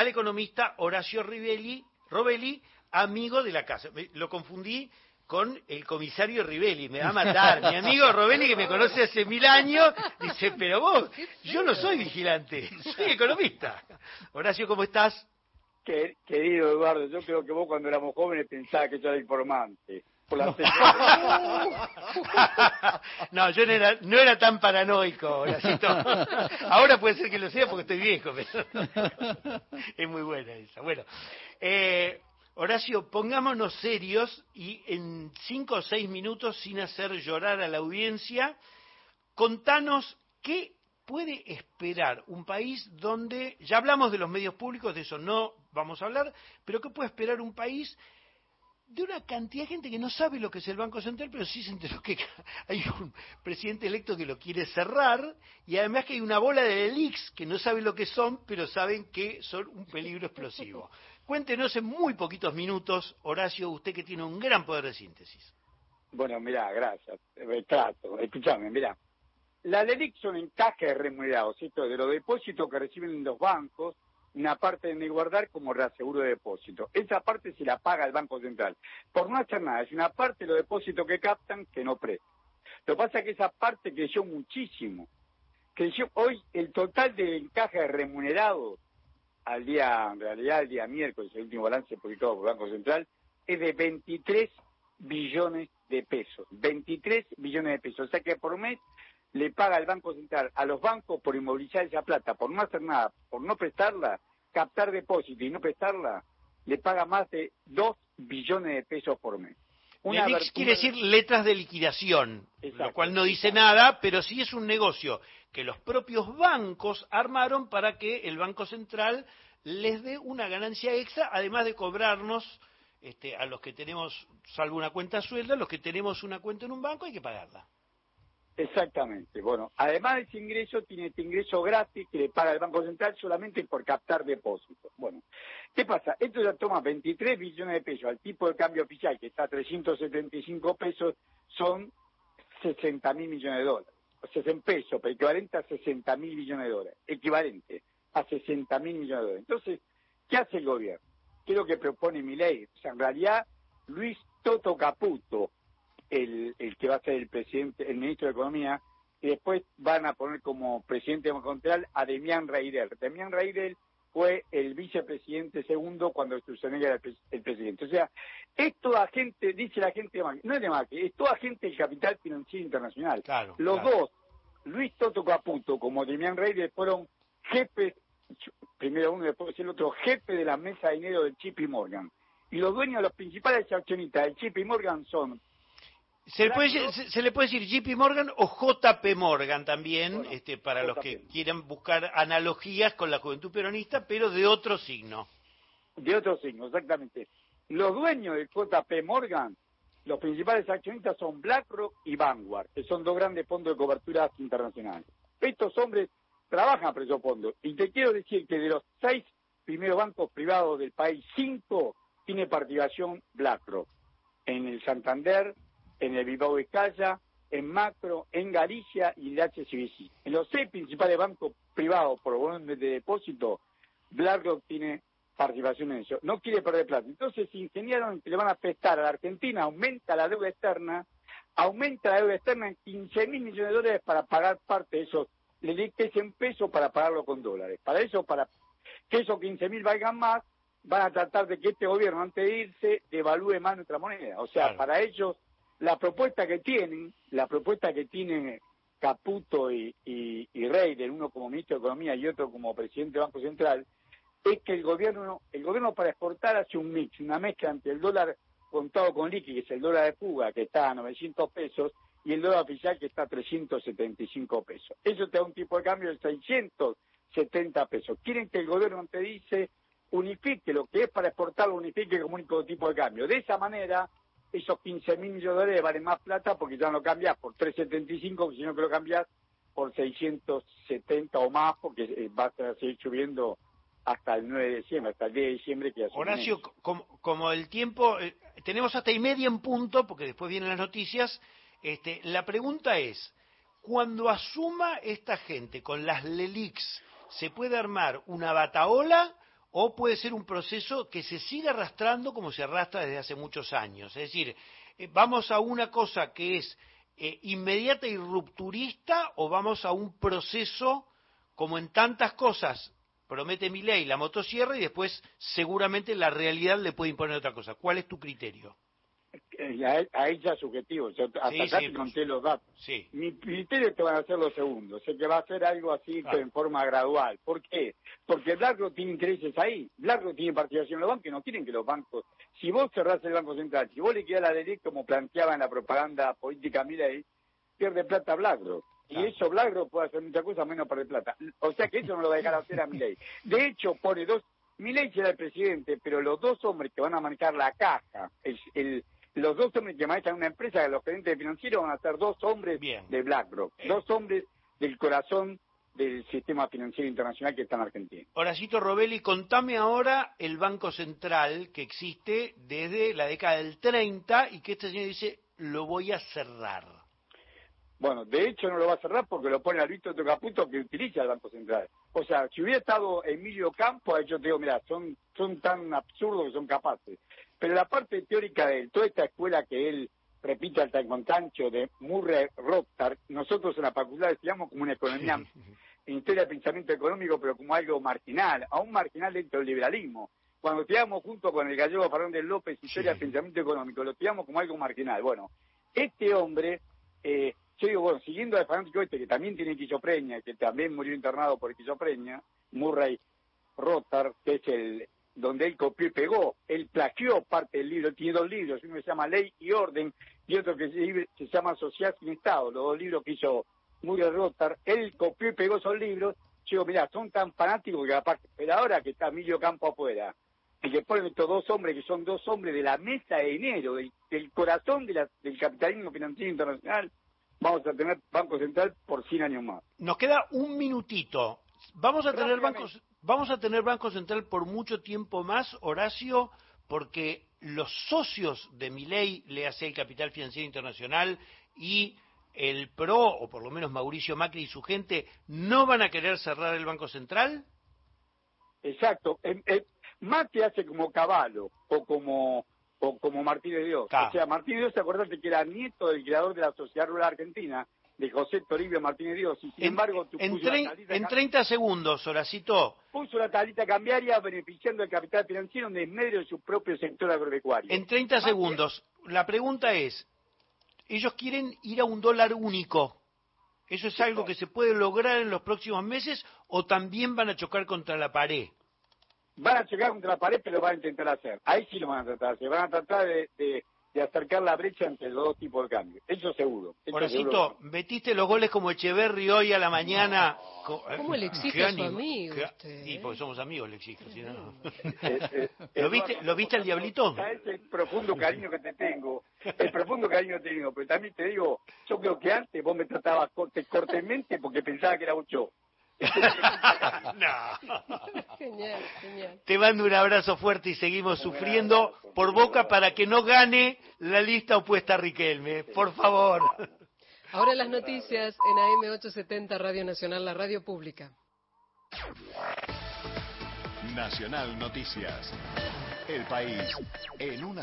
al economista Horacio Rivelli, Robelli, amigo de la casa. Lo confundí con el comisario Rivelli, me va a matar. Mi amigo Robelli, que me conoce hace mil años, dice, pero vos, yo no soy vigilante, soy economista. Horacio, ¿cómo estás? Querido Eduardo, yo creo que vos cuando éramos jóvenes pensabas que yo era informante. No, yo no era, no era tan paranoico, Horacito. Ahora puede ser que lo sea porque estoy viejo, pero es muy buena esa. Bueno, eh, Horacio, pongámonos serios y en cinco o seis minutos, sin hacer llorar a la audiencia, contanos qué puede esperar un país donde, ya hablamos de los medios públicos, de eso no vamos a hablar, pero qué puede esperar un país de una cantidad de gente que no sabe lo que es el Banco Central, pero sí se enteró que hay un presidente electo que lo quiere cerrar y además que hay una bola de elix que no sabe lo que son, pero saben que son un peligro explosivo. Cuéntenos en muy poquitos minutos, Horacio, usted que tiene un gran poder de síntesis. Bueno, mira, gracias. Trato. Escúchame, mira. La LELIC son encajes remunerados, ¿cierto? De los depósitos que reciben los bancos, una parte de guardar como reaseguro de depósito. Esa parte se la paga el Banco Central. Por no hacer nada, es una parte de los depósitos que captan que no prestan. Lo que pasa es que esa parte creció muchísimo. Creció hoy el total de encajes remunerados al día, en realidad el día miércoles, el último balance publicado por el Banco Central, es de 23 billones de pesos. 23 billones de pesos. O sea que por mes le paga el Banco Central a los bancos por inmovilizar esa plata, por no hacer nada, por no prestarla, captar depósito y no prestarla, le paga más de 2 billones de pesos por mes. Una quiere decir letras de liquidación, lo cual no dice nada, pero sí es un negocio que los propios bancos armaron para que el Banco Central les dé una ganancia extra, además de cobrarnos este, a los que tenemos, salvo una cuenta sueldo, los que tenemos una cuenta en un banco hay que pagarla. Exactamente. Bueno, además de ese ingreso, tiene este ingreso gratis que le paga el Banco Central solamente por captar depósitos. Bueno, ¿qué pasa? Esto ya toma 23 billones de pesos al tipo de cambio oficial, que está a 375 pesos, son 60 mil millones de dólares. O sea, en pesos, pero equivalente a 60 mil millones de dólares. Equivalente a 60 mil millones de dólares. Entonces, ¿qué hace el gobierno? ¿Qué es lo que propone mi ley? O sea, en realidad, Luis Toto Caputo, el, el que va a ser el presidente, el ministro de Economía, y después van a poner como presidente de Banco Central a Demián Reidel. Demián Reidel fue el vicepresidente segundo cuando Sturzenegger era el, presidente. O sea, es toda gente, dice la gente de Macri, no es de Macri, es toda gente del capital financiero internacional. Los dos, Luis Toto Caputo como Demián Reidel, fueron jefes, primero uno y después el otro, jefe de la mesa de dinero del Chip Morgan. Y los dueños, los principales accionistas del Chip Morgan son se le, puede, se, le puede decir JP Morgan o JP Morgan también, este, para los que quieran buscar analogías con la juventud peronista, pero de otro signo. De otro signo, exactamente. Los dueños de JP Morgan, los principales accionistas son BlackRock y Vanguard, que son dos grandes fondos de cobertura internacionales. Estos hombres trabajan para esos fondos. Y te quiero decir que de los seis primeros bancos privados del país, cinco tiene participación BlackRock. En el Santander, en el Bilbao de Calla, en Macro, en Galicia y en HSBC. En los seis principales bancos privados por volumen de depósito, BlackRock tiene participación en eso. No quiere perder plata. Entonces ingeniaron que le van a prestar a la Argentina, aumenta la deuda externa, aumenta la deuda externa en 15 mil millones de dólares para pagar parte de esos, le dictes en pesos para pagarlo con dólares. Para eso, para que esos 15 mil valgan más, van a tratar de que este gobierno, antes de irse, devalúe más nuestra moneda. O sea, para ellos la propuesta que tienen, la propuesta que tienen Caputo y, y, uno como ministro de Economía y otro como presidente del Banco Central, es que el gobierno, el gobierno para exportar hace un mix, una mezcla entre el dólar contado con liqui, que es el dólar de fuga, que está a 900 pesos, y el dólar oficial, que está a 375 pesos. Eso te da un tipo de cambio de 670 pesos. Quieren que el gobierno te dice, unifique lo que es para exportar, unifique como único tipo de cambio. De esa manera, esos 15 mil millones de dólares valen más plata porque ya no cambias por 375, sino que lo cambias por 670 o más, porque eh, va a seguir subiendo hasta el 9 de diciembre, hasta el 10 de diciembre que Horacio, como, el tiempo, eh, tenemos hasta y media en punto, porque después vienen las noticias, este, la pregunta es, cuando asuma esta gente con las LELIX, ¿se puede armar una bataola o puede ser un proceso que se siga arrastrando como se arrastra desde hace muchos años. Es decir, eh, vamos a una cosa que es eh, inmediata y rupturista o vamos a un proceso como en tantas cosas promete mi ley la motosierra y después seguramente la realidad le puede imponer otra cosa. ¿Cuál es tu criterio? Eh, a, ella subjetivo, yo hasta sí, sí, conté los datos. Sí. Mi criterio te van a ser los segundos, sé que va a ser algo así en forma gradual. ¿Por qué? Porque BlackRock tiene intereses ahí, BlackRock tiene participación en los bancos, no tienen que los bancos, si vos cerrás el Banco Central, si vos le quedás la ley como planteaba en la propaganda política Milei, pierde plata BlackRock. Y eso BlackRock puede hacer muchas cosas menos perder plata. O sea que eso no lo va a dejar hacer a Milei. De hecho, pone dos, Milei será el presidente, pero los dos hombres que van a manejar la caja, el los dos hombres que manejan una empresa, los gerentes financieros, van a ser dos hombres de BlackRock, dos hombres del corazón del sistema financiero internacional que está en Argentina. Horacito Robelli, contame ahora el Banco Central que existe desde la década del 30 y que este señor dice, lo voy a cerrar. Bueno, de hecho no lo va a cerrar porque lo pone Alberto Caputo que utiliza el Banco Central. O sea, si hubiera estado Emilio Campo, yo te digo, mira, son, son tan absurdos que son capaces. Pero la parte teórica de él, toda esta escuela que él repite al tancho de Murray Rothbard, nosotros en la facultad estudiamos como una economía, en historia del pensamiento económico, pero como algo marginal, aún marginal dentro del liberalismo. Cuando estudiamos junto con el gallego Fernández López, historia del pensamiento económico, lo estudiamos como algo marginal. Bueno, este hombre, eh, yo digo, bueno, siguiendo al fanático este, que también tiene esquizofrenia, que también murió internado por esquizofrenia, Murray Rothbard, que es el donde él copió y pegó. Él plagió parte del libro, tiene dos libros, uno se llama Ley y Orden y otro que se, llama Sociedad sin Estado, los dos libros que hizo Muriel Rothbard. Él copió y pegó esos libros. Yo digo, mira, son tan fanáticos que aparte, pero ahora que está Emilio Campo afuera, y que ponen estos dos hombres que son dos hombres de la mesa de dinero, del, corazón de del capitalismo financiero internacional, vamos a tener Banco Central por 100 años más. Nos queda un minutito. Vamos a tener bancos vamos a tener Banco Central por mucho tiempo más, Horacio, porque los socios de mi ley, le hace el Capital Financiero Internacional y el PRO, o por lo menos Mauricio Macri y su gente, no van a querer cerrar el Banco Central? Exacto. Macri hace como Caballo o como o como Martín de Dios. O sea, Martín de Dios, acordate que era nieto del creador de la Sociedad Rural Argentina, de José Toribio Martínez Dios. Y sin embargo, tú en, en 30 segundos, Horacito. Puso la tablita cambiaria beneficiando al capital financiero en medio de su propio sector agropecuario. En 30 segundos, la pregunta es, ellos quieren ir a un dólar único. ¿Eso es algo que se puede lograr en los próximos meses o también van a chocar contra la pared? Van a chocar contra la pared, pero lo van a intentar hacer. Ahí sí lo van a tratar de hacer. Van a tratar de de acercar la brecha entre los dos tipos de cambio. Eso seguro. Eso metiste los goles como Echeverri hoy a la mañana. ¿Cómo le exige a su amigo? Sí, porque somos amigos, le exijo. Eh, eh, ¿Lo, viste, ¿Lo viste el diablito? Es el profundo cariño que te tengo. El profundo cariño que te tengo. Pero también te digo, yo creo que antes vos me tratabas cortemente porque pensaba que era un show. No. Genial, genial. Te mando un abrazo fuerte y seguimos sufriendo por boca para que no gane la lista opuesta a Riquelme. Por favor. Ahora las noticias en AM870 Radio Nacional, la radio pública. Nacional Noticias. El país en una